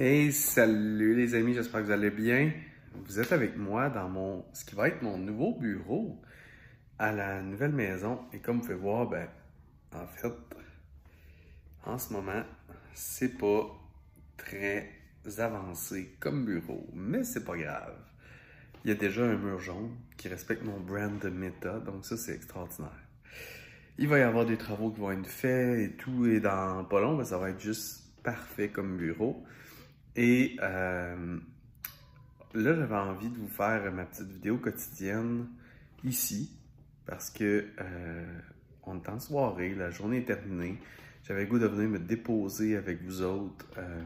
Hey, salut les amis, j'espère que vous allez bien. Vous êtes avec moi dans mon, ce qui va être mon nouveau bureau à la nouvelle maison. Et comme vous pouvez voir, ben, en fait, en ce moment, c'est pas très avancé comme bureau, mais c'est pas grave. Il y a déjà un mur jaune qui respecte mon brand de Meta, donc ça c'est extraordinaire. Il va y avoir des travaux qui vont être faits et tout, et dans pas long, ça va être juste parfait comme bureau. Et euh, là, j'avais envie de vous faire ma petite vidéo quotidienne ici, parce que euh, on est en soirée, la journée est terminée. J'avais le goût de venir me déposer avec vous autres euh,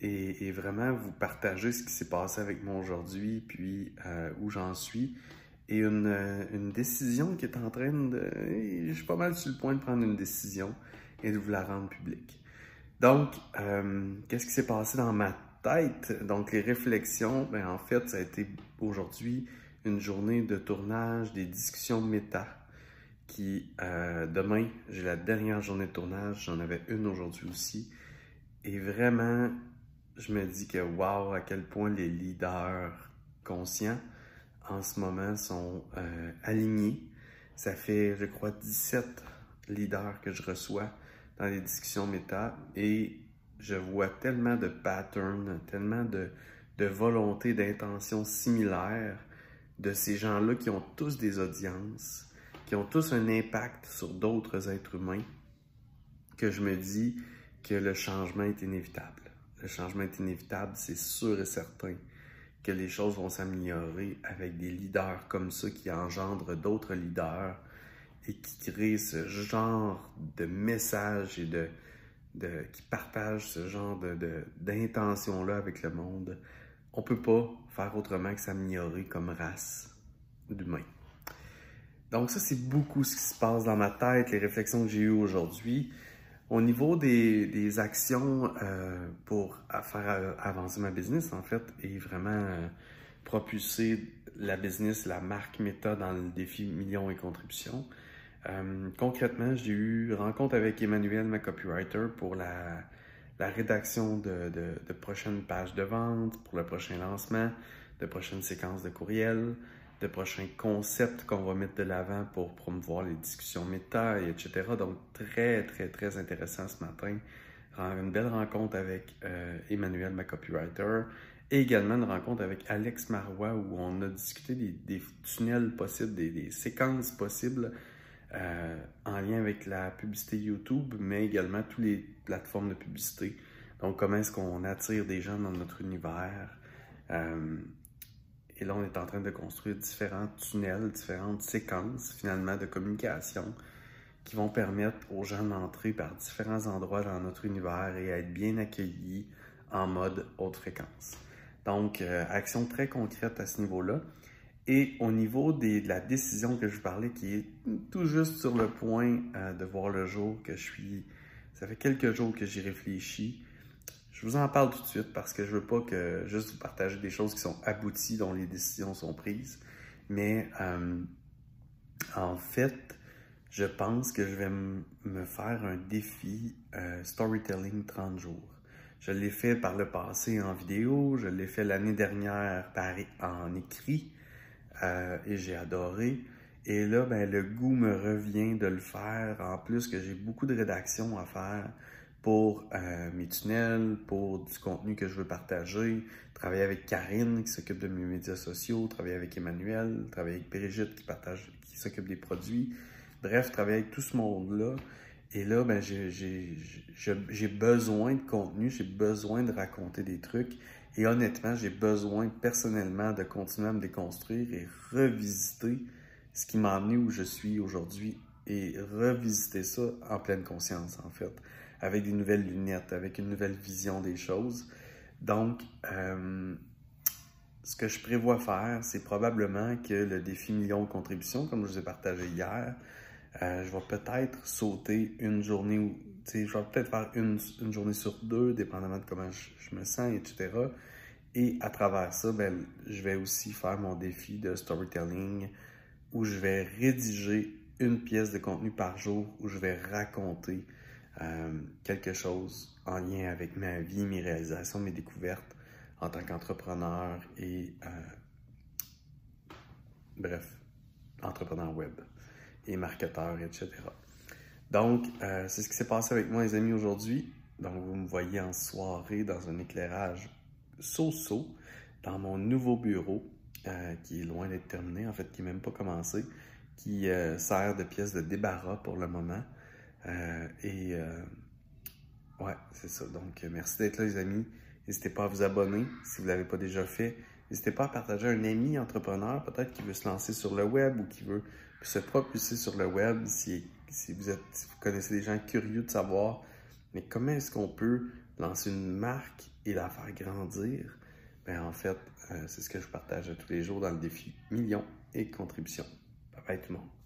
et, vraiment vous partager ce qui s'est passé avec moi aujourd'hui, puis où j'en suis. Et une, une, décision qui est en train de... Je suis pas mal sur le point de prendre une décision et de vous la rendre publique. Donc, euh, qu'est-ce qui s'est passé dans ma tête? Donc, les réflexions, ben, en fait, ça a été aujourd'hui une journée de tournage des discussions méta. Qui, euh, demain, j'ai la dernière journée de tournage, j'en avais une aujourd'hui aussi. Et vraiment, je me dis que waouh, à quel point les leaders conscients en ce moment sont euh, alignés. Ça fait, je crois, 17 leaders que je reçois dans les discussions méta et je vois tellement de patterns, tellement de, de volonté, d'intentions similaires de ces gens-là qui ont tous des audiences, qui ont tous un impact sur d'autres êtres humains, que je me dis que le changement est inévitable. Le changement est inévitable, c'est sûr et certain que les choses vont s'améliorer avec des leaders comme ça qui engendrent d'autres leaders et qui crée ce genre de message et de, qui partage ce genre de, d'intention-là avec le monde, on peut pas faire autrement que s'améliorer comme race d'humains. Donc ça, c'est beaucoup ce qui se passe dans ma tête, les réflexions que j'ai eues aujourd'hui. Au niveau des, des actions euh, pour faire avancer ma business, en fait, et vraiment euh, propulser la business, la marque Meta dans le défi millions et contributions, euh, concrètement, j'ai eu rencontre avec Emmanuel, ma copywriter, pour la, rédaction de, prochaines pages de vente, pour le prochain lancement, de prochaines séquences de courriels, de prochains concepts qu'on va mettre de l'avant pour promouvoir les discussions méta, etc. Donc, très, très, très intéressant ce matin. Une belle rencontre avec euh, Emmanuel, ma copywriter, et également une rencontre avec Alex Marois où on a discuté des, tunnels possibles, des séquences possibles euh, en lien avec la publicité YouTube, mais également toutes les plateformes de publicité. Donc, comment est-ce qu'on attire des gens dans notre univers? Euh, et là, on est en train de construire différents tunnels, différentes séquences finalement de communication qui vont permettre aux gens d'entrer par différents endroits dans notre univers et être bien accueillis en mode haute fréquence. Donc, euh, action très concrète à ce niveau-là. Et au niveau de la décision que je vous parlais, qui est tout juste sur le point euh, de voir le jour, que je suis. Ça fait quelques jours que j'y réfléchis. Je vous en parle tout de suite parce que je veux pas que juste vous partager des choses qui sont abouties, dont les décisions sont prises. Mais euh, en fait, je pense que je vais me faire un défi euh, storytelling 30 jours. Je l'ai fait par le passé en vidéo, je l'ai fait l'année dernière en écrit. Euh, et j'ai adoré. Et là, ben, le goût me revient de le faire. En plus que j'ai beaucoup de rédaction à faire pour euh, mes tunnels, pour du contenu que je veux partager, travailler avec Karine qui s'occupe de mes médias sociaux, travailler avec Emmanuel, travailler avec Brigitte qui partage, qui s'occupe des produits. Bref, travailler avec tout ce monde-là. Et là, ben, j'ai besoin de contenu, j'ai besoin de raconter des trucs. Et honnêtement, j'ai besoin personnellement de continuer à me déconstruire et revisiter ce qui m'a amené où je suis aujourd'hui et revisiter ça en pleine conscience, en fait, avec des nouvelles lunettes, avec une nouvelle vision des choses. Donc, euh, ce que je prévois faire, c'est probablement que le défi million de contributions, comme je vous ai partagé hier, euh, je vais peut-être sauter une journée ou je vais peut-être faire une, journée sur deux, dépendamment de comment je, me sens, etc. Et à travers ça, ben, je vais aussi faire mon défi de storytelling où je vais rédiger une pièce de contenu par jour où je vais raconter quelque chose en lien avec ma vie, mes réalisations, mes découvertes en tant qu'entrepreneur et bref, entrepreneur web et marketeur, etc. Donc, euh, c'est ce qui s'est passé avec moi, les amis, aujourd'hui. Donc, vous me voyez en soirée dans un éclairage so-so dans mon nouveau bureau euh, qui est loin d'être terminé, en fait, qui n'est même pas commencé, qui euh, sert de pièce de débarras pour le moment. et ouais, c'est ça. Donc, merci d'être là, les amis. N'hésitez pas à vous abonner si vous ne l'avez pas déjà fait. N'hésitez pas à partager un ami entrepreneur, peut-être qui veut se lancer sur le web ou qui veut se propulser sur le web, si, vous, êtes, vous connaissez des gens curieux de savoir, mais comment est-ce qu'on peut lancer une marque et la faire grandir? Ben, en fait, euh, c'est ce que je partage tous les jours dans le défi Millions et contributions. Bye bye tout le monde.